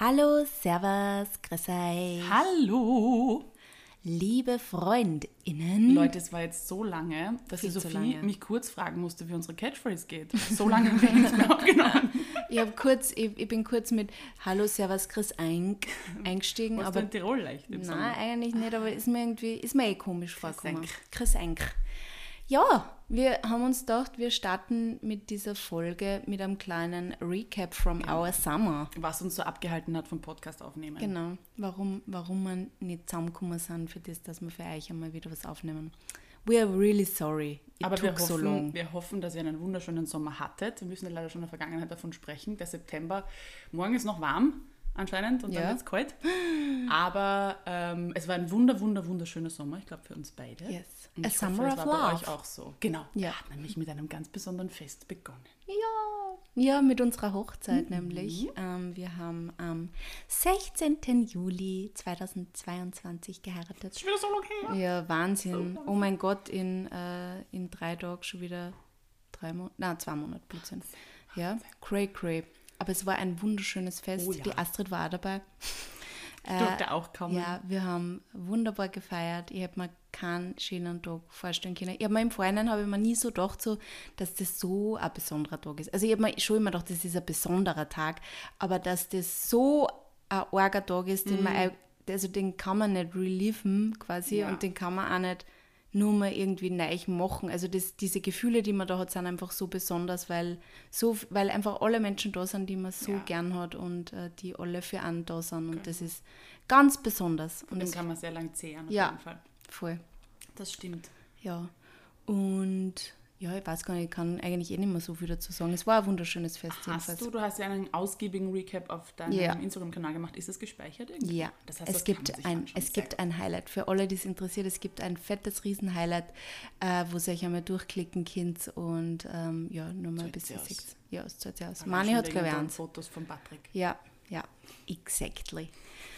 Hallo, Servus, grüß euch. Hallo! Liebe FreundInnen. Leute, es war jetzt so lange, dass die Sophie lange. mich kurz fragen musste, wie unsere Catchphrase geht. So lange haben wir nichts mehr aufgenommen. Ich, kurz, ich, ich bin kurz mit Hallo, Servus, grüß ein, eingestiegen, Warst aber du in Tirol leicht im nein, Sommer? eigentlich nicht, aber ist mir irgendwie, ist mir eh komisch vorgekommen. Chris Enk. Ja, wir haben uns gedacht, wir starten mit dieser Folge mit einem kleinen Recap from our summer. Was uns so abgehalten hat vom Podcast aufnehmen. Genau, warum, warum wir nicht zusammengekommen sind für das, dass wir für euch einmal wieder was aufnehmen. We are really sorry. It Aber wir took so hoffen, long. wir hoffen, dass ihr einen wunderschönen Sommer hattet. Wir müssen ja leider schon in der Vergangenheit davon sprechen. Der September, morgen ist noch warm anscheinend und Ja. dann wird es kalt. Aber ähm, es war ein wunder, wunder, wunderschöner Sommer. Ich glaube für uns beide. Yes. Und A ich summer hoffe, es war bei love. euch auch so. Genau. Ja. Hat nämlich mit einem ganz besonderen Fest begonnen. Ja, ja, mit unserer Hochzeit nämlich. Ähm, wir haben am 16. Juli 2022 geheiratet. Schon wieder so lange her. Ja, Wahnsinn. Oh mein Gott, in, äh, in drei Tagen schon wieder drei Monate, nein, zwei Monate Blödsinn. Ja, cray cray. Aber es war ein wunderschönes Fest. Oh ja. Die Astrid war auch dabei. Ich durfte auch kommen. Ja, wir haben wunderbar gefeiert. Ich habe mir keinen schönen Tag vorstellen können. Ich habe mir im Vorhinein habe ich mir nie so gedacht, so, dass das so ein besonderer Tag ist. Also ich habe mir schon immer gedacht, das ist ein besonderer Tag, aber dass das so ein arger Tag ist, den Mhm. man, also den kann man nicht reliven quasi Ja. und den kann man auch nicht nur mal irgendwie neu machen. Also das, diese Gefühle, die man da hat, sind einfach so besonders, weil, so, weil einfach alle Menschen da sind, die man so Ja. Genau. gern hat und äh, die alle für einen da sind. Und das ist ganz besonders. Und Und das, kann man sehr lang zehren, auf Ja. jeden Fall. voll. Das stimmt. Ja. Und ja, ich weiß gar nicht, ich kann eigentlich eh nicht mehr so viel dazu sagen. Es war ein wunderschönes Fest jedenfalls. Hast du, du hast ja einen ausgiebigen Recap auf deinem Ja. Instagram-Kanal gemacht. Ist das gespeichert irgendwie? Ja, Das heißt, es, das gibt ein, es gibt ein Highlight. Für alle, die es interessiert, es gibt ein fettes Riesen-Highlight, äh, wo ihr euch einmal durchklicken könnt und ähm, ja, nur mal ein bisschen sie seht. Ja, es zahlt sich aus. Mani hat, glaube ich, eins. Fotos von Patrick. Ja, ja, exactly.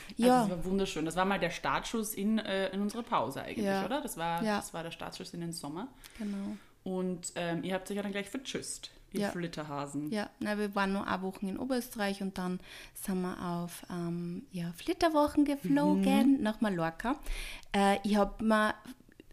Also Ja, das war wunderschön. Das war mal der Startschuss in, äh, in unsere Pause eigentlich, Ja. oder? Das war, Ja. das war der Startschuss in den Sommer. genau. Und ähm, ihr habt euch ja dann gleich vertschüsst, ihr Ja. Flitterhasen. Ja, na, wir waren nur eine Woche in Oberösterreich und dann sind wir auf ähm, ja, Flitterwochen geflogen nach Mallorca. Äh, ich habe mir,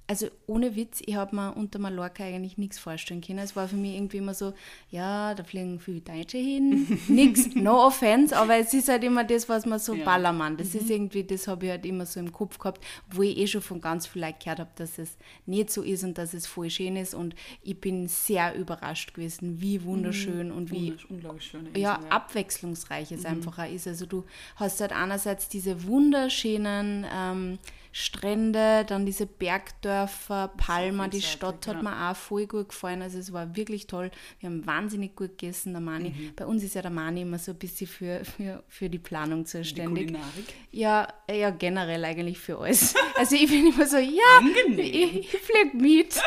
also ohne Witz, ich habe mir unter Mallorca eigentlich nichts vorstellen können. Es war für mich irgendwie immer so, ja, da fliegen viele Deutsche hin, nix, no offense, aber es ist halt immer das, was man so Ja. Ballermann, das ist irgendwie, das habe ich halt immer so im Kopf gehabt, wo ich eh schon von ganz viel Leuten gehört habe, dass es nicht so ist und dass es voll schön ist und ich bin sehr überrascht gewesen, wie wunderschön und wie unglaublich schöne ja, abwechslungsreich Mhm. es einfach auch ist. Also du hast halt einerseits diese wunderschönen ähm, Strände, dann diese Bergdörfer, Palma, die Stadt hat ja. mir auch voll gut gefallen. Also es war wirklich toll. Wir haben wahnsinnig gut gegessen, der Mani. Mhm. Bei uns ist ja der Mani immer so ein bisschen für, für, für die Planung Die zuständig. Kulinarik. Ja, ja, generell eigentlich für alles. Also ich bin immer so, ja, Angenehm. ich, ich flieg mit.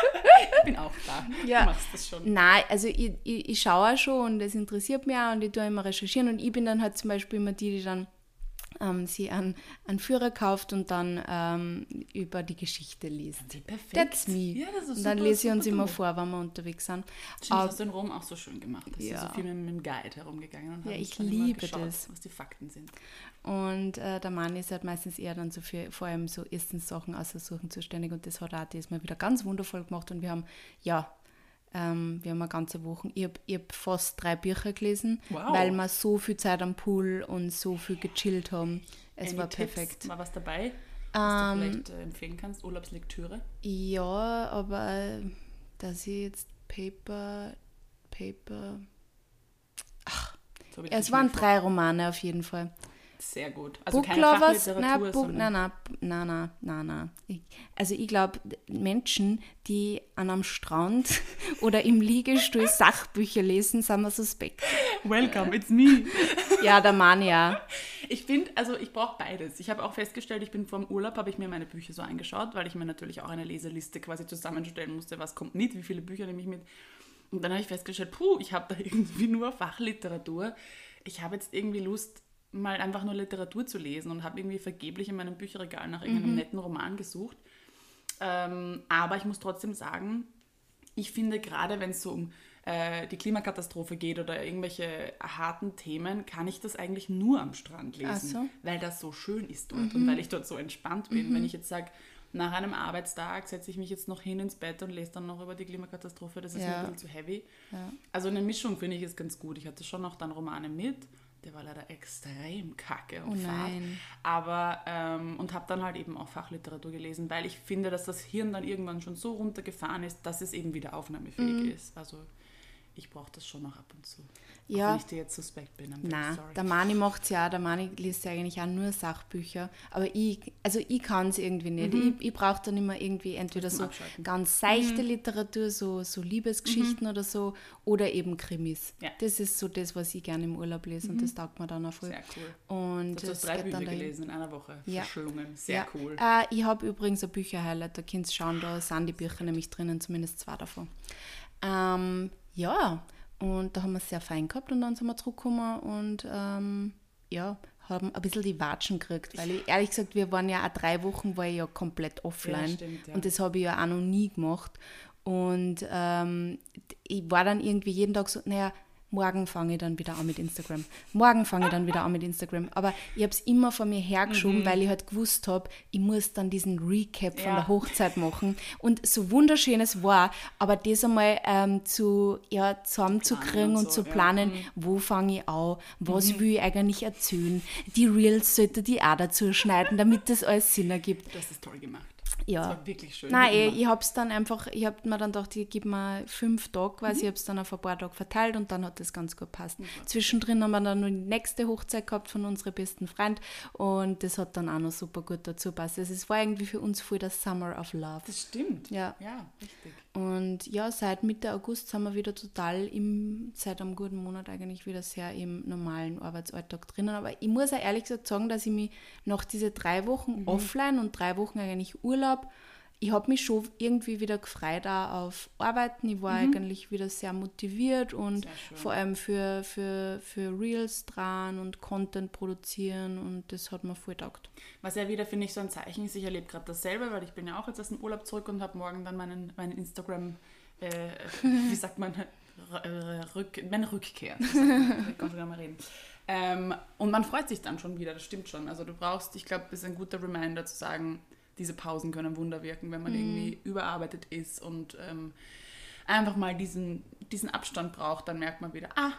Ich bin auch da. Ja. Du machst das schon. Nein, also ich, ich, ich schaue auch schon und es interessiert mich auch und ich tue immer recherchieren und ich bin dann halt zum Beispiel immer die, die dann ähm, sie einen, einen Führer kauft und dann ähm, über die Geschichte liest. Sie perfekt. That's me. Ja, das ist und dann super, lese ich uns immer du. vor, wenn wir unterwegs sind. Stimmt, das hast du in Rom auch so schön gemacht. Ist Ja. ja. so viel mit, dem Guide herumgegangen und Ja, ich dann liebe geschaut, das. was die Fakten sind. Und äh, der Mann ist halt meistens eher dann so für vor allem so Essenssachen aussuchen zuständig und das hat auch diesmal wieder ganz wundervoll gemacht und wir haben, ja, ähm, wir haben eine ganze Woche, ich habe hab fast drei Bücher gelesen, Wow. weil wir so viel Zeit am Pool und so viel gechillt haben. Es Any war Tipps? perfekt. War was dabei, was du vielleicht äh, empfehlen kannst? Urlaubslektüre? Ja, aber äh, dass ich jetzt Paper, Paper, So ich ja, es waren drei Romane auf jeden Fall. Sehr gut. Also keine Booklovers, Fachliteratur, nein, Book, nein, nein, nein, nein, nein. Ich, also ich glaube, Menschen, die an einem Strand oder im Liegestuhl Sachbücher lesen, sind wir suspekt. Welcome, it's me. Ja, der Mann ja. Ich finde, also ich brauche beides. Ich habe auch festgestellt, ich bin vor dem Urlaub, habe ich mir meine Bücher so angeschaut, weil ich mir natürlich auch eine Leseliste quasi zusammenstellen musste, was kommt mit, wie viele Bücher nehme ich mit. Und dann habe ich festgestellt, puh, ich habe da irgendwie nur Fachliteratur. Ich habe jetzt irgendwie Lust, mal einfach nur Literatur zu lesen und habe irgendwie vergeblich in meinem Bücherregal nach irgendeinem netten Roman gesucht. Ähm, aber ich muss trotzdem sagen, ich finde gerade, wenn es so um äh, die Klimakatastrophe geht oder irgendwelche harten Themen, kann ich das eigentlich nur am Strand lesen, so. weil das so schön ist dort und weil ich dort so entspannt bin. Wenn ich jetzt sage, nach einem Arbeitstag setze ich mich jetzt noch hin ins Bett und lese dann noch über die Klimakatastrophe, das ist mir Ja. ein bisschen zu heavy. Ja. Also eine Mischung finde ich ist ganz gut. Ich hatte schon noch dann Romane mit. Der war leider extrem kacke und Oh fad. Aber, ähm, und habe dann halt eben auch Fachliteratur gelesen, weil ich finde, dass das Hirn dann irgendwann schon so runtergefahren ist, dass es eben wieder aufnahmefähig Mhm. ist. Also ich brauche das schon noch ab und zu. Ja. Auch wenn ich dir jetzt suspekt bin. Nein, der Mani macht es ja, der Mani liest ja eigentlich auch nur Sachbücher. Aber ich, also ich kann es irgendwie nicht. Ich, ich brauche dann immer irgendwie entweder so Abschalten. ganz seichte Literatur, so, so Liebesgeschichten oder so, oder eben Krimis. Ja. Das ist so das, was ich gerne im Urlaub lese und das taugt mir dann auch voll. Sehr cool. Und Du hast drei Bücher gelesen in einer Woche. Ja. Verschlungen. Sehr ja. cool. Äh, ich habe übrigens ein Bücherhighlight, da könnt ihr schauen, da sind die Bücher nämlich drinnen, zumindest zwei davon. Ähm, ja, und da haben wir es sehr fein gehabt und dann sind wir zurückgekommen und ähm, ja, haben ein bisschen die Watschen gekriegt, weil ich, ehrlich gesagt, wir waren ja auch drei Wochen, war ich ja komplett offline stimmt, ja. und das habe ich ja auch noch nie gemacht und ähm, ich war dann irgendwie jeden Tag so, naja, morgen fange ich dann wieder an mit Instagram. Morgen fange ich dann wieder an mit Instagram. Aber ich habe es immer vor mir hergeschoben, weil ich halt gewusst habe, ich muss dann diesen Recap von Ja. der Hochzeit machen. Und so wunderschön es war, aber das einmal ähm, zu, ja, zusammenzukriegen und und, so, zu ja. planen, wo fange ich an, was will ich eigentlich erzählen. Die Reels sollte die auch dazu schneiden, damit das alles Sinn ergibt. Das ist toll gemacht. Ja. Das war wirklich schön. Nein, immer. ich habe es dann einfach, ich habe mir dann gedacht, ich gebe mir fünf Tage quasi, ich habe es dann auf ein paar Tage verteilt und dann hat das ganz gut gepasst. Zwischendrin haben wir dann noch die nächste Hochzeit gehabt von unserem besten Freund und das hat dann auch noch super gut dazu gepasst. Also es war irgendwie für uns voll das Summer of Love. Das stimmt. Ja. Ja, richtig. Und ja, seit Mitte August sind wir wieder total im, seit einem guten Monat eigentlich wieder sehr im normalen Arbeitsalltag drinnen. Aber ich muss auch ehrlich gesagt sagen, dass ich mich nach diese drei Wochen Mhm. offline und drei Wochen eigentlich Urlaub, ich habe mich schon irgendwie wieder gefreut auf Arbeiten. Ich war eigentlich wieder sehr motiviert und Mhm. Sehr vor allem für, für, für Reels dran und Content produzieren und das hat mir voll taugt. Was ja wieder, finde ich, so ein Zeichen ist, ich erlebe gerade dasselbe, weil ich bin ja auch jetzt aus dem Urlaub zurück und habe morgen dann meinen, meinen Instagram, äh, wie sagt man, äh, Rück, meine Rückkehr. Ich kann schon gar mal reden. Ähm, und man freut sich dann schon wieder, das stimmt schon. Also du brauchst, ich glaube, das ist ein guter Reminder zu sagen, diese Pausen können Wunder wirken, wenn man irgendwie überarbeitet ist und ähm, einfach mal diesen, diesen Abstand braucht, dann merkt man wieder, ah,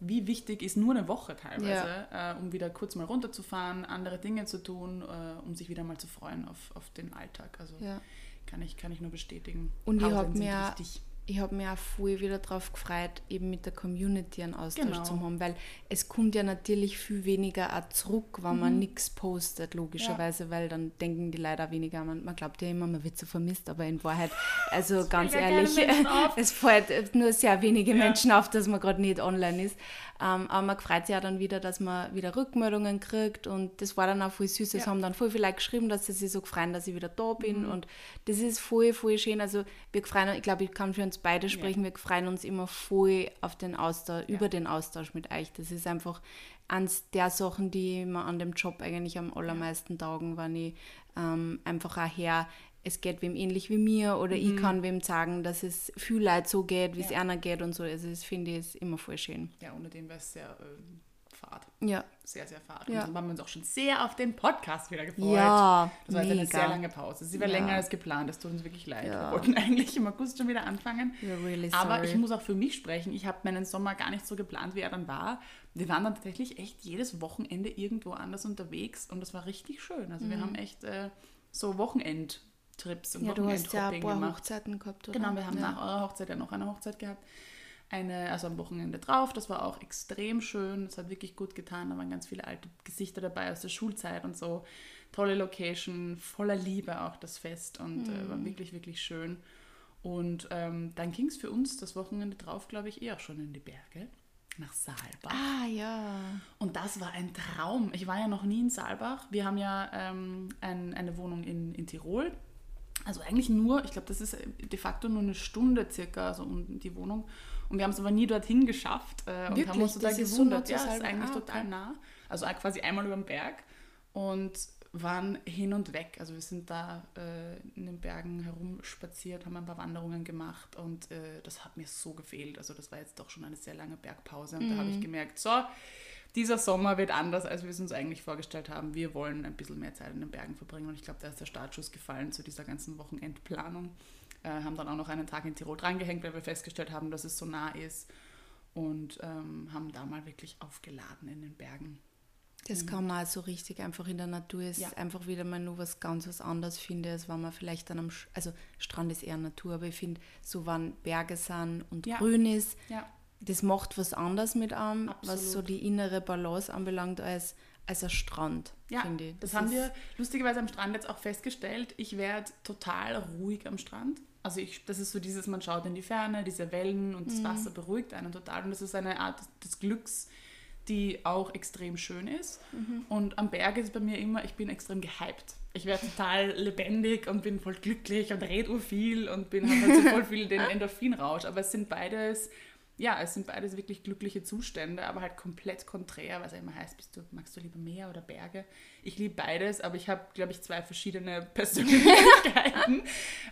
wie wichtig ist nur eine Woche teilweise, äh, um wieder kurz mal runterzufahren, andere Dinge zu tun, äh, um sich wieder mal zu freuen auf, auf den Alltag. Also Ja. kann, ich, kann ich nur bestätigen. Und Pausen habe sind mir, wichtig. Ich hab mir auch voll wieder darauf gefreut, eben mit der Community einen Austausch Genau. zu haben, weil es kommt ja natürlich viel weniger auch zurück, wenn Mhm. man nichts postet, logischerweise, weil dann denken die leider weniger, man, man glaubt ja immer, man wird so vermisst, aber in Wahrheit, also ganz ja ehrlich, es fällt nur sehr wenige Menschen auf, dass man gerade nicht online ist. Ähm, aber man freut sich ja dann wieder, dass man wieder Rückmeldungen kriegt und das war dann auch voll süß. Es Ja. haben dann voll viele Leute geschrieben, dass sie sich so gefreut, dass ich wieder da bin Mhm. und das ist voll, voll schön. Also wir freuen ich glaube, ich kann für uns beide sprechen, wir freuen uns immer voll auf den Austausch, über den Austausch mit euch. Das ist einfach eins der Sachen, die mir an dem Job eigentlich am allermeisten taugen, wenn ich ähm, einfach auch her, es geht wem ähnlich wie mir oder ich kann wem sagen, dass es viel Leid so geht, wie es Mhm. Ja. einer geht und so. Also das finde ich ist immer voll schön. Ja, ohne den wäre es sehr ähm, fad. Ja. Sehr, sehr fad. Ja. Und so haben wir uns auch schon sehr auf den Podcast wieder gefreut. Ja, Das war jetzt eine mega. sehr lange Pause. Sie war Ja. länger als geplant. Das tut uns wirklich leid. Ja. Wir wollten eigentlich im August schon wieder anfangen. We're really Aber sorry. ich muss auch für mich sprechen. Ich habe meinen Sommer gar nicht so geplant, wie er dann war. Wir waren dann tatsächlich echt jedes Wochenende irgendwo anders unterwegs und das war richtig schön. Also wir haben echt äh, so Wochenendtrips und Mhm. ja, du hast ja ein paar gemacht. Hochzeiten gehabt, oder? Genau, wir haben ja. nach eurer Hochzeit ja noch eine Hochzeit gehabt. Eine, also am Wochenende drauf. Das war auch extrem schön. Das hat wirklich gut getan. Da waren ganz viele alte Gesichter dabei aus der Schulzeit und so. Tolle Location, voller Liebe auch das Fest und äh, Mhm. war wirklich, wirklich schön. Und ähm, dann ging es für uns das Wochenende drauf, glaube ich, eh auch schon in die Berge. Nach Saalbach. Ah, ja. Und das war ein Traum. Ich war ja noch nie in Saalbach. Wir haben ja ähm, ein, eine Wohnung in, in Tirol. Also eigentlich nur, ich glaube, das ist de facto nur eine Stunde circa so um die Wohnung. Und wir haben es aber nie dorthin geschafft äh, und Wirklich? haben uns total Das ist so nah gewundert. ja, es ist eigentlich Ah, total okay. nah. Also quasi einmal über den Berg. Und waren hin und weg. Also wir sind da äh, in den Bergen herumspaziert, haben ein paar Wanderungen gemacht und äh, das hat mir so gefehlt. Also das war jetzt doch schon eine sehr lange Bergpause und mhm. da habe ich gemerkt, so, dieser Sommer wird anders, als wir es uns eigentlich vorgestellt haben. Wir wollen ein bisschen mehr Zeit in den Bergen verbringen und ich glaube, da ist der Startschuss gefallen zu dieser ganzen Wochenendplanung. Äh, haben dann auch noch einen Tag in Tirol drangehängt, weil wir festgestellt haben, dass es so nah ist und ähm, haben da mal wirklich aufgeladen in den Bergen. Das kann man auch so richtig einfach in der Natur ist ja. einfach wieder mal nur was ganz was anderes finde, als wenn man vielleicht dann am, also Strand ist eher Natur, aber ich finde, so wenn Berge sind und ja. grün ist, ja. Das macht was anderes mit einem, Absolut. was so die innere Balance anbelangt, als, als ein Strand, ja, finde ich. Das, das haben wir lustigerweise am Strand jetzt auch festgestellt. Ich werde total ruhig am Strand. Also ich, das ist so dieses, man schaut in die Ferne, diese Wellen und das mhm. Wasser beruhigt einen total. Und das ist eine Art des Glücks, die auch extrem schön ist. Mhm. Und am Berg ist bei mir immer, ich bin extrem gehypt. Ich werde total lebendig und bin voll glücklich und rede viel und bin halt so voll viel den Endorphinrausch. Aber es sind beides ja, es sind beides wirklich glückliche Zustände, aber halt komplett konträr, was immer heißt, bist du, magst du lieber Meer oder Berge? Ich liebe beides, aber ich habe, glaube ich, zwei verschiedene Persönlichkeiten,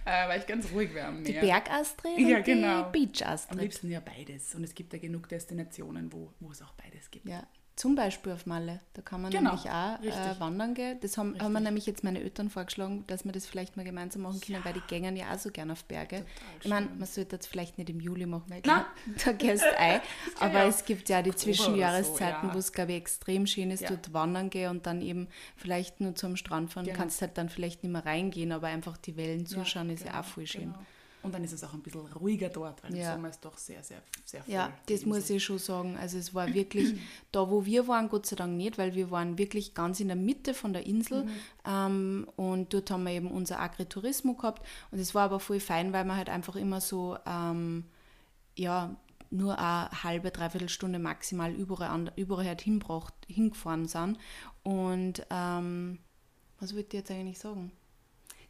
äh, weil ich ganz ruhig wäre am Meer. Die Bergastrid ja, genau. die Beachastrid. Am liebsten ja beides. Und es gibt ja genug Destinationen, wo, wo es auch beides gibt. Ja, zum Beispiel auf Malle. Da kann man genau, nämlich auch äh, wandern gehen. Das haben, haben mir nämlich jetzt meine Eltern vorgeschlagen, dass wir das vielleicht mal gemeinsam machen können, ja. weil die gängen ja auch so gerne auf Berge. Total ich meine, man sollte das vielleicht nicht im Juli machen, weil da gehst du ein. Aber es gibt ja die Zwischenjahreszeiten, so, ja. wo es, glaube ich, extrem schön ist, ja. dort wandern gehen und dann eben vielleicht nur zum Strand fahren. Genau. Kannst halt dann vielleicht nicht mehr reingehen, aber einfach die Wellen zuschauen, ist genau, ja auch voll schön. Genau. Und dann ist es auch ein bisschen ruhiger dort, weil ja. im Sommer ist doch sehr, sehr, sehr voll. Ja, das muss ich schon sagen. Also es war wirklich, da wo wir waren, Gott sei Dank nicht, weil wir waren wirklich ganz in der Mitte von der Insel mhm. ähm, und dort haben wir eben unser Agritourismus gehabt und es war aber voll fein, weil wir halt einfach immer so, ähm, ja, nur eine halbe, dreiviertel Stunde maximal überall, überall halt hinbracht, hingefahren sind. Und ähm, was wollte ich jetzt eigentlich sagen?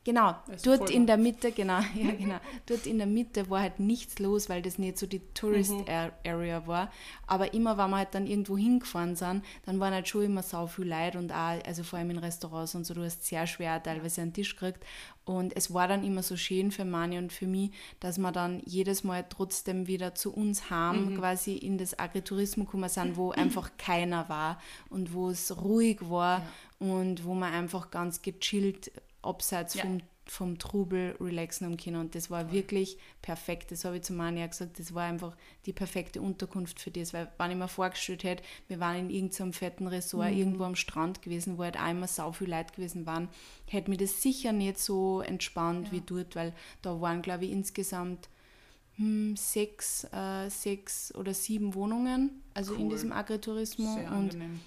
Genau, dort in der Mitte, genau, ja, genau. Dort in der Mitte war halt nichts los, weil das nicht so die Tourist mhm. Area war. Aber immer, wenn wir halt dann irgendwo hingefahren sind, dann waren halt schon immer so viel Leute und auch, also vor allem in Restaurants und so, du hast sehr schwer teilweise einen Tisch gekriegt. Und es war dann immer so schön für Mani und für mich, dass wir dann jedes Mal trotzdem wieder zu uns haben, mhm. quasi in das Agritourismus gekommen sind, wo einfach keiner war und wo es ruhig war ja. und wo man einfach ganz gechillt abseits ja. vom, vom Trubel relaxen am können. Und das war wirklich perfekt. Das habe ich zu Mania gesagt. Das war einfach die perfekte Unterkunft für das. Weil, wenn ich mir vorgestellt hätte, wir waren in irgendeinem fetten Resort mhm. irgendwo am Strand gewesen, wo halt einmal so viel Leute gewesen waren, hätte mir das sicher nicht so entspannt ja. wie dort, weil da waren, glaube ich, insgesamt hm, sechs, äh, sechs oder sieben Wohnungen, also cool. in diesem Agritourismus. Sehr und angenehm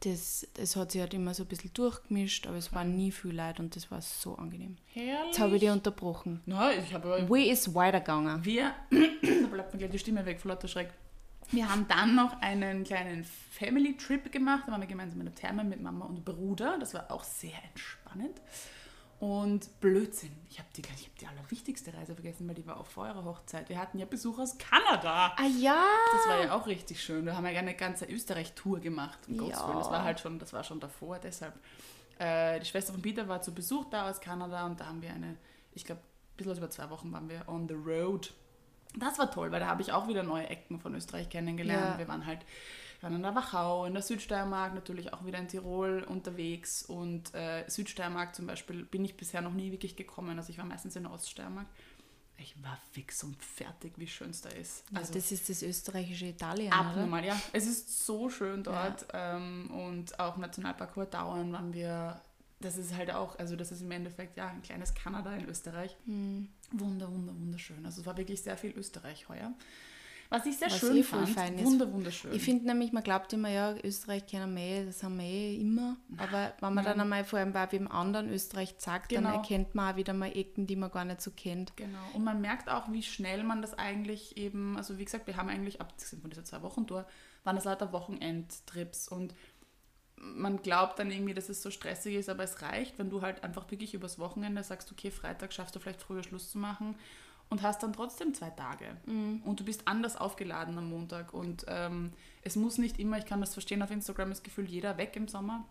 das, das hat sich halt immer so ein bisschen durchgemischt, aber es waren nie viel Leute und das war so angenehm. Herrlich. Jetzt habe ich dich unterbrochen. Nein, ich habe... Wie ist weitergegangen? Wir... da bleibt mir gleich die Stimme weg vor lauter Schreck. Wir haben dann noch einen kleinen Family-Trip gemacht. Da waren wir gemeinsam in der Therme mit Mama und Bruder. Das war auch sehr entspannend. Und Blödsinn, ich habe die, hab die allerwichtigste Reise vergessen, weil die war auch vor eurer Hochzeit. Wir hatten ja Besuch aus Kanada. Ah ja. Das war ja auch richtig schön. Da haben wir eine ganze Österreich-Tour gemacht. Um ja. Das war halt schon, das war schon davor, deshalb. Äh, die Schwester von Peter war zu Besuch da aus Kanada und da haben wir eine, ich glaube, ein bisschen über zwei Wochen waren wir on the road. Das war toll, weil da habe ich auch wieder neue Ecken von Österreich kennengelernt. Ja. Wir waren halt waren in der Wachau, in der Südsteiermark, natürlich auch wieder in Tirol unterwegs. Und äh, Südsteiermark zum Beispiel bin ich bisher noch nie wirklich gekommen. Also ich war meistens in der Oststeiermark. Ich war fix und fertig, wie schön es da ist. Also ja, das ist das österreichische Italien. Abnormal, oder? ja. Es ist so schön dort. Ja. Ähm, und auch Nationalpark Dauern waren wir. Das ist halt auch, also das ist im Endeffekt ja ein kleines Kanada in Österreich. Hm. Wunder, wunder, wunderschön. Also es war wirklich sehr viel Österreich heuer. Was ich sehr Was schön eh fand. Fein Wunder, wunderschön. Ich finde nämlich, man glaubt immer, ja, Österreich kennen wir eh, das haben wir eh immer. Aber wenn man Nein. dann einmal vor allem bei wem anderen Österreich sagt, genau. dann erkennt man auch wieder mal Ecken, die man gar nicht so kennt. Genau. Und man merkt auch, wie schnell man das eigentlich eben, also wie gesagt, wir haben eigentlich, abgesehen von dieser zwei Wochen Tour, waren das lauter Wochenendtrips und man glaubt dann irgendwie, dass es so stressig ist, aber es reicht, wenn du halt einfach wirklich übers Wochenende sagst, okay, Freitag schaffst du vielleicht früher Schluss zu machen und hast dann trotzdem zwei Tage. Mhm. Und du bist anders aufgeladen am Montag. Und ähm, es muss nicht immer, ich kann das verstehen, auf Instagram ist gefühlt jeder weg im Sommer.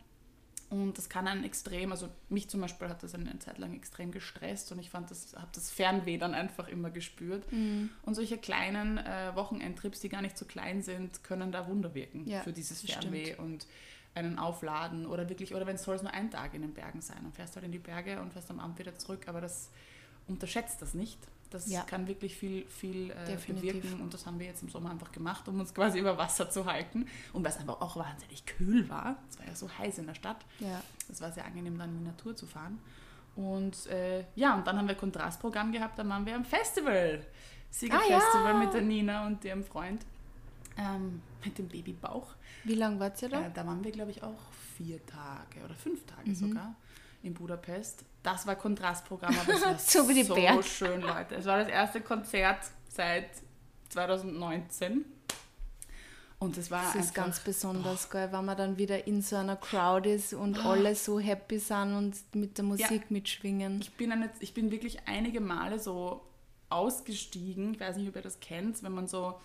Und das kann einen extrem, also mich zum Beispiel hat das eine Zeit lang extrem gestresst und ich fand das, habe das Fernweh dann einfach immer gespürt. Mhm. Und solche kleinen äh, Wochenendtrips, die gar nicht so klein sind, können da Wunder wirken Ja, für dieses Fernweh und einen aufladen oder wirklich, oder wenn es soll es nur ein Tag in den Bergen sein und fährst halt in die Berge und fährst am Abend wieder zurück, aber das unterschätzt das nicht. Das Ja. kann wirklich viel, viel äh, bewirken und das haben wir jetzt im Sommer einfach gemacht, um uns quasi über Wasser zu halten und weil es einfach auch wahnsinnig kühl war. Es war ja so heiß in der Stadt. Ja. Es war sehr angenehm, dann in die Natur zu fahren. Und äh, ja, und dann haben wir Kontrastprogramm gehabt, dann waren wir am Festival. Siegerfestival Ah, ja. mit der Nina und ihrem Freund. Ähm, mit dem Babybauch. Wie lange wart ihr da? Äh, da waren wir, glaube ich, auch vier Tage oder fünf Tage Mhm. sogar in Budapest. Das war Kontrastprogramm, aber es war So wie die so Berg. schön, Leute. Es war das erste Konzert seit 2019. Und es war Das ist einfach, ganz besonders, gell, wenn man dann wieder in so einer Crowd ist und alle so happy sind und mit der Musik mitschwingen. Ich bin, eine, ich bin wirklich einige Male so ausgestiegen. Ich weiß nicht, ob ihr das kennt, wenn man so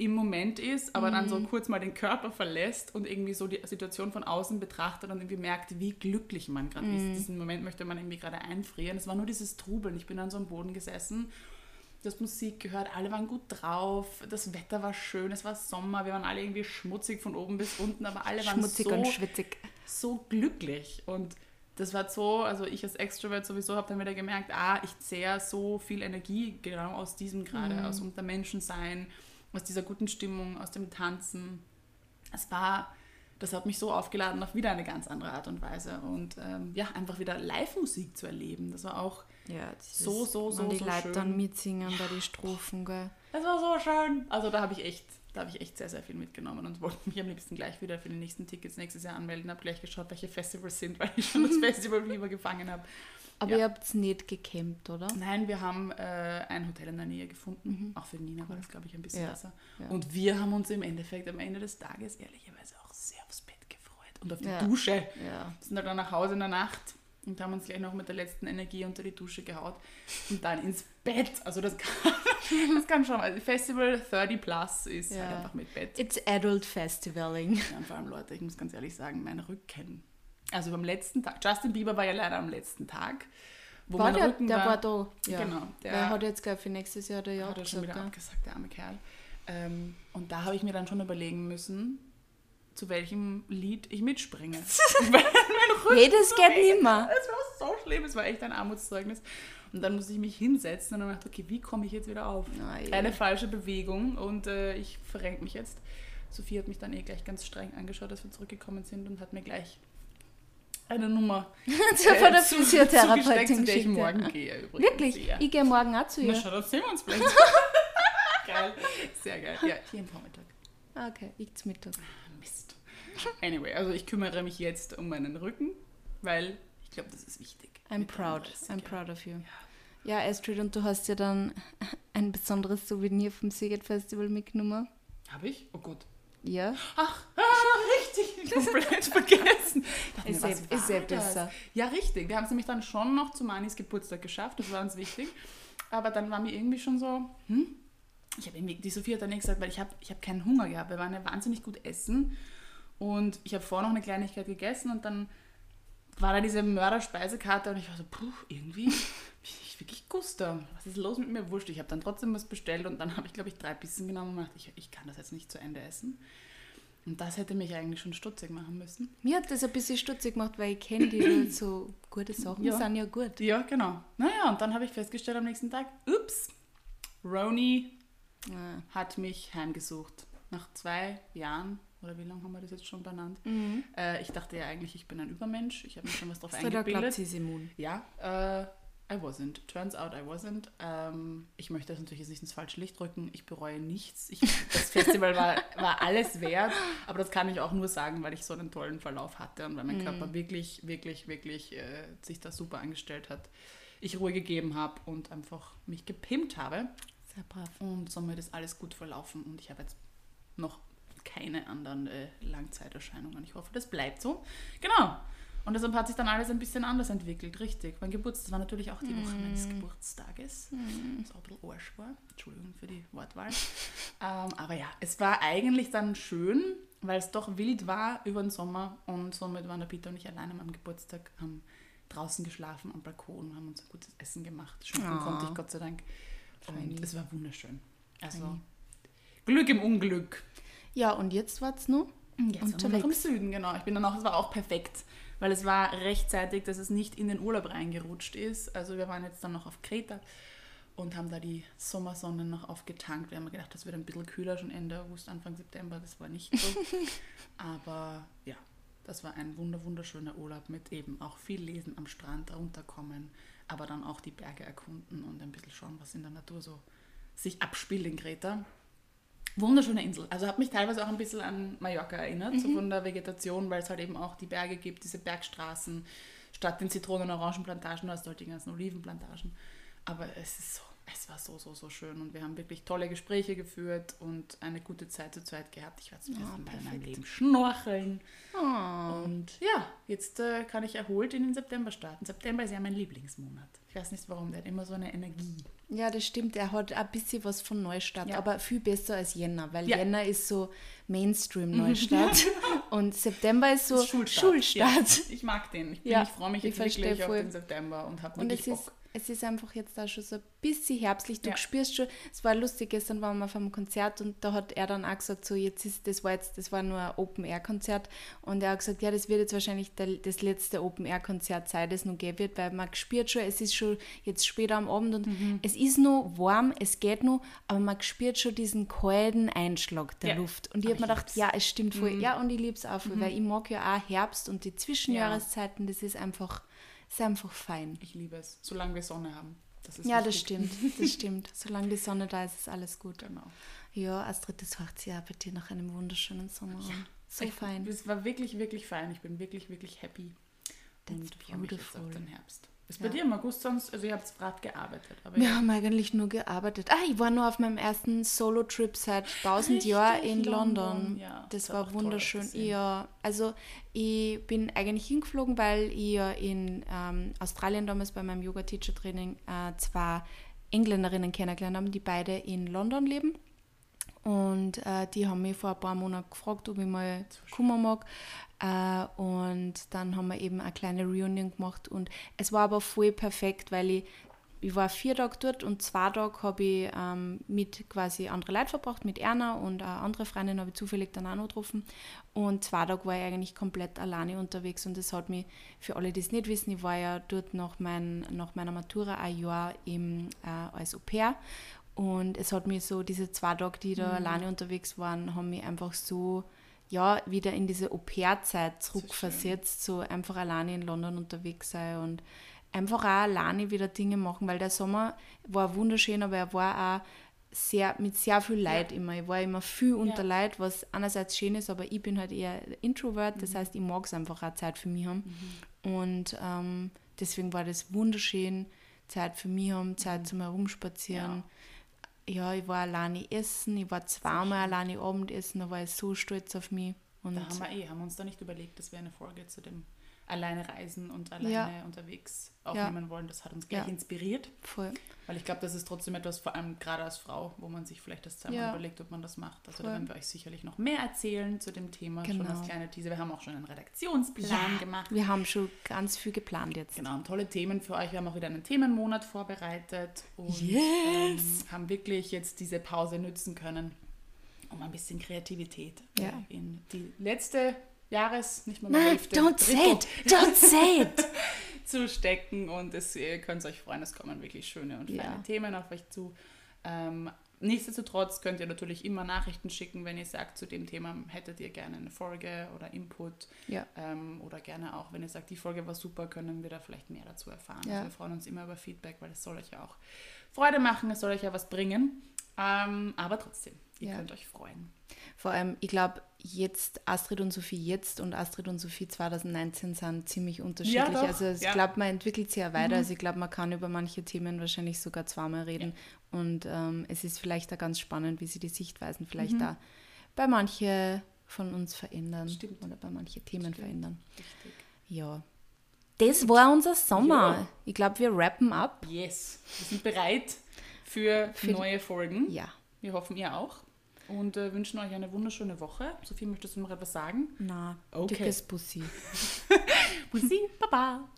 im Moment ist, aber dann Mhm. so kurz mal den Körper verlässt und irgendwie so die Situation von außen betrachtet und irgendwie merkt, wie glücklich man gerade Mhm. ist. Diesen Moment möchte man irgendwie gerade einfrieren. Es war nur dieses Trubeln. Ich bin dann so am Boden gesessen, das Musik gehört, alle waren gut drauf, das Wetter war schön, es war Sommer, wir waren alle irgendwie schmutzig von oben bis unten, aber alle waren Schmutzig so und schwitzig. so glücklich und das war so, also ich als Extrovert sowieso habe dann wieder gemerkt, ah, ich zehre so viel Energie genau aus diesem gerade, Mhm. aus unter Menschen sein, aus dieser guten Stimmung, aus dem Tanzen. Es war, das hat mich so aufgeladen auf wieder eine ganz andere Art und Weise und ähm, ja, einfach wieder Live-Musik zu erleben, das war auch, Ja, das So, so, so, wenn die so Leute schön. dann mitsingen bei den Strophen, gell. das war so schön. Also da habe ich echt, da habe ich echt sehr, sehr viel mitgenommen und wollte mich am liebsten gleich wieder für die nächsten Tickets nächstes Jahr anmelden, habe gleich geschaut, welche Festivals sind, weil ich schon das Festival-Fieber gefangen habe. Aber Ja. ihr habt nicht gecampt, oder? Nein, wir haben äh, ein Hotel in der Nähe gefunden. Auch für Nina war das, glaube ich, ein bisschen Mhm. Ja, besser. ja. Und wir haben uns im Endeffekt am Ende des Tages ehrlicherweise auch sehr aufs Bett gefreut. Und auf die. Dusche. Ja. Sind dann nach Hause in der Nacht und haben uns gleich noch mit der letzten Energie unter die Dusche gehaut. Und dann ins Bett. Also das kann, das kann schon. Also Festival 30 Plus ist Ja. halt einfach mit Bett. It's adult festivaling. Ja, und vor allem, Leute, ich muss ganz ehrlich sagen, mein Rücken. Also beim letzten Tag, Justin Bieber war ja leider am letzten Tag. Wo War mein der, Rücken der war, war da. Ja. Genau, Der der- hat jetzt, glaube für nächstes Jahr der Jahr hat er schon wieder gell? abgesagt, der arme Kerl. Ähm, und da habe ich mir dann schon überlegen müssen, zu welchem Lied ich mitspringe. Weil mein Hey, das so geht weh- nimmer. Es war so schlimm, es war echt ein Armutszeugnis. Und dann musste ich mich hinsetzen und dann dachte okay, wie komme ich jetzt wieder auf? Je. Eine falsche Bewegung und äh, ich verrenke mich jetzt. Sophie hat mich dann eh gleich ganz streng angeschaut, als wir zurückgekommen sind und hat mir gleich eine Nummer So von der zu- Physiotherapeutin zu ich geschickt, ja. morgen gehe übrigens. Wirklich? Ja. Ich gehe morgen auch zu Na ihr. schau, dann sehen wir uns vielleicht. geil. Sehr geil. Ja, hier am Vormittag. Ah, okay, ich zu Mittag. Mist. Anyway, also ich kümmere mich jetzt um meinen Rücken, weil ich glaube, das ist wichtig. I'm proud. 31, I'm ja. proud of you. Ja, Astrid, und du hast ja dann ein besonderes Souvenir vom Siget Festival mitgenommen. Habe ich? Oh Gott. Ja. Ach, ah, richtig. Komplett vergessen. Ich dachte mir, Ist was war ist eh das? besser. Ja, richtig. Wir haben es nämlich dann schon noch zu Manis Geburtstag geschafft. Das war uns wichtig. Aber dann war mir irgendwie schon so, hm? Ich habe irgendwie, die Sophie hat dann gesagt, weil ich habe ich hab keinen Hunger gehabt. Wir waren ja wahnsinnig gut essen. Und ich habe vorher noch eine Kleinigkeit gegessen und dann war da diese Mörderspeisekarte und ich war so, puh, irgendwie ich wirklich Guster. Was ist los mit mir? Wurscht. Ich habe dann trotzdem was bestellt und dann habe ich, glaube ich, drei Bissen genommen und gedacht, ich, ich kann das jetzt nicht zu Ende essen. Und das hätte mich eigentlich schon stutzig machen müssen. Mir hat das ein bisschen stutzig gemacht, weil ich kenne die die so gute Sachen Ja. sind ja gut. Ja, genau. Naja, und dann habe ich festgestellt am nächsten Tag, ups, Roni Ah. hat mich heimgesucht. Nach zwei Jahren, oder wie lange haben wir das jetzt schon benannt? Mhm. Äh, ich dachte ja eigentlich, ich bin ein Übermensch. Ich habe mir schon was drauf glaubt eingebildet. sie ist immun. Ja, äh, I wasn't. Turns out I wasn't. Ähm, ich möchte das natürlich jetzt nicht ins falsche Licht drücken. Ich bereue nichts. Ich, das Festival war, war alles wert, aber das kann ich auch nur sagen, weil ich so einen tollen Verlauf hatte und weil mein Körper wirklich, wirklich, wirklich äh, sich da super angestellt hat. Ich Ruhe gegeben habe und einfach mich gepimpt habe. Sehr brav. Und somit ist alles gut verlaufen und ich habe jetzt noch keine anderen äh, Langzeiterscheinungen. Ich hoffe, das bleibt so. Genau. Und deshalb hat sich dann alles ein bisschen anders entwickelt, richtig. Mein Geburtstag war natürlich auch die Woche meines Geburtstages. Was auch ein bisschen Arsch war. Entschuldigung für die Wortwahl. ähm, aber ja, es war eigentlich dann schön, weil es doch wild war über den Sommer und somit waren der Peter und ich alleine am Geburtstag, haben draußen geschlafen am Balkon, haben uns ein gutes Essen gemacht. Schmecken Ah. konnte ich Gott sei Dank. Und es war wunderschön. Also Feini. Glück im Unglück. Ja, und jetzt war's noch Jetzt sind wir noch im unterwegs. Süden, genau. Ich bin dann auch, es war auch perfekt, weil es war rechtzeitig, dass es nicht in den Urlaub reingerutscht ist. Also wir waren jetzt dann noch auf Kreta und haben da die Sommersonne noch aufgetankt. Wir haben gedacht, das wird ein bisschen kühler schon Ende August, Anfang September. Das war nicht so. Aber ja, das war ein wunder wunderschöner Urlaub mit eben auch viel Lesen am Strand, runterkommen, aber dann auch die Berge erkunden und ein bisschen schauen, was in der Natur so sich abspielt in Kreta. Wunderschöne Insel. Also hat mich teilweise auch ein bisschen an Mallorca erinnert, so von der Vegetation, weil es halt eben auch die Berge gibt, diese Bergstraßen, statt den Zitronen- und Orangenplantagen hast du halt die ganzen Olivenplantagen. Aber es ist so, es war so, so, so schön und wir haben wirklich tolle Gespräche geführt und eine gute Zeit zu zweit gehabt. Ich werde zum Ja, ersten Mal in meinem. Leben schnorcheln. Oh. Und ja, jetzt äh, kann ich erholt in den September starten. September ist ja mein Lieblingsmonat. Ich weiß nicht warum, der hat immer so eine Energie. Ja, das stimmt. Er hat ein bisschen was von Neustadt, Ja. aber viel besser als Jänner, weil Ja. Mhm. Jänner ist so Mainstream-Neustadt und September ist so ist Schulstart. Schulstart. Ja, ich mag den. Ich, bin, ich freue mich ich jetzt wirklich verstehe auf voll. den September und habe Und wirklich ist, Bock. Es ist einfach jetzt da schon so ein bisschen herbstlich. Du Ja. spürst schon, es war lustig, gestern waren wir auf einem Konzert und da hat er dann auch gesagt, so jetzt ist, das war jetzt, das war nur ein Open-Air-Konzert und er hat gesagt, ja, das wird jetzt wahrscheinlich der, das letzte Open-Air-Konzert sein, das noch geben wird, weil man spürt schon, es ist schon jetzt später am Abend und Mhm. es ist noch warm, es geht noch, aber man spürt schon diesen kalten Einschlag der Ja. Luft. Und ich habe mir gedacht, lieb's. Mhm. ja, es stimmt voll. Ja, und ich liebe es auch voll, weil ich mag ja auch Herbst und die Zwischenjahreszeiten, das ist einfach, ist einfach fein. Ich liebe es, solange wir Sonne haben. Das ist Ja, das wichtig. stimmt, das stimmt. Solange die Sonne da ist, ist alles gut. Genau. Ja, Astrid, das sich ja bei dir nach einem wunderschönen Sommer an. So ich, fein. Es war wirklich, wirklich fein. Ich bin wirklich, wirklich happy. That's und freue mich jetzt auf beautiful. den Herbst. Ist bei dir im August sonst, also ihr habt gerade gearbeitet, Wir ja. haben eigentlich nur gearbeitet. Ah, ich war nur auf meinem ersten Solo-Trip seit 1000 Richtig, Jahren in London. London. Ja, das das war wunderschön. Ja, also ich bin eigentlich hingeflogen, weil ich in ähm, Australien damals bei meinem Yoga-Teacher-Training äh, zwei Engländerinnen kennengelernt habe, die beide in London leben. Und äh, die haben mich vor ein paar Monaten gefragt, ob ich mal kommen mag. Äh, und dann haben wir eben eine kleine Reunion gemacht. Und es war aber voll perfekt, weil ich, ich war vier Tage dort und zwei Tage habe ich ähm, mit quasi andere Leute verbracht, mit Erna und eine andere Freundin habe ich zufällig dann auch noch getroffen. Und zwei Tage war ich eigentlich komplett alleine unterwegs und das hat mich, für alle, die es nicht wissen, ich war ja dort nach, mein, nach meiner Matura ein Jahr im, äh, als Au pair und es hat mir so, diese zwei Tage, die da alleine unterwegs waren, haben mich einfach so, ja, wieder in diese Au-pair-Zeit zurückversetzt, so einfach alleine in London unterwegs sein und einfach auch alleine wieder Dinge machen, weil der Sommer war wunderschön, aber er war auch sehr, mit sehr viel Leid immer. Ich war immer viel unter Leid, was einerseits schön ist, aber ich bin halt eher Introvert, das heißt, ich mag es einfach auch Zeit für mich haben. Und ähm, deswegen war das wunderschön, Zeit für mich haben, Zeit zum Herumspazieren. Ja. Ich war alleine essen, ich war zweimal alleine Abendessen, da war ich so stolz auf mich. Und Da haben wir eh, haben wir uns da nicht überlegt, dass wir eine Folge zu dem alleine reisen und alleine Ja. unterwegs Ja. aufnehmen wollen. Das hat uns gleich Ja. inspiriert, voll. weil ich glaube, das ist trotzdem etwas, vor allem gerade als Frau, wo man sich vielleicht das zweimal Ja. überlegt, ob man das macht. Also da Voll. werden wir euch sicherlich noch mehr erzählen zu dem Thema, schon Genau. als kleine Teaser. Wir haben auch schon einen Redaktionsplan gemacht. Wir haben schon ganz viel geplant jetzt. Genau, haben tolle Themen für euch. Wir haben auch wieder einen Themenmonat vorbereitet und Yes! ähm, haben wirklich jetzt diese Pause nützen können, um ein bisschen Kreativität Ja. in die letzte Jahres, nicht mal Nein, Hälfte, don't say it! Don't say it! zu stecken und es, ihr könnt euch freuen, es kommen wirklich schöne und feine Ja. Themen auf euch zu. Ähm, nichtsdestotrotz könnt ihr natürlich immer Nachrichten schicken, wenn ihr sagt, zu dem Thema hättet ihr gerne eine Folge oder Input. Ja. Ähm, oder gerne auch, wenn ihr sagt, die Folge war super, können wir da vielleicht mehr dazu erfahren. Ja. Also wir freuen uns immer über Feedback, weil es soll euch ja auch Freude machen, es soll euch ja was bringen. Ähm, aber trotzdem, ihr Ja. könnt euch freuen. Vor allem, ich glaube, jetzt Astrid und Sophie jetzt und Astrid und Sophie 2019 sind ziemlich unterschiedlich. doch, also ich ja. Mhm. glaube, man entwickelt sich ja weiter. Also ich glaube, man kann über manche Themen wahrscheinlich sogar zweimal reden. Und ähm, es ist vielleicht auch ganz spannend, wie sich die Sichtweisen vielleicht da bei manche von uns verändern Mhm. Stimmt. oder bei manche Themen verändern. Richtig. Ja. Das war unser Sommer. Ja. Ich glaube, wir rappen ab. Yes, wir sind bereit für, Für neue Folgen. Ja. Wir hoffen, ihr auch. und äh, wünschen euch eine wunderschöne Woche. Sophie, möchtest du noch etwas sagen? Na, Okay. dickes Bussi. Bussi, Baba.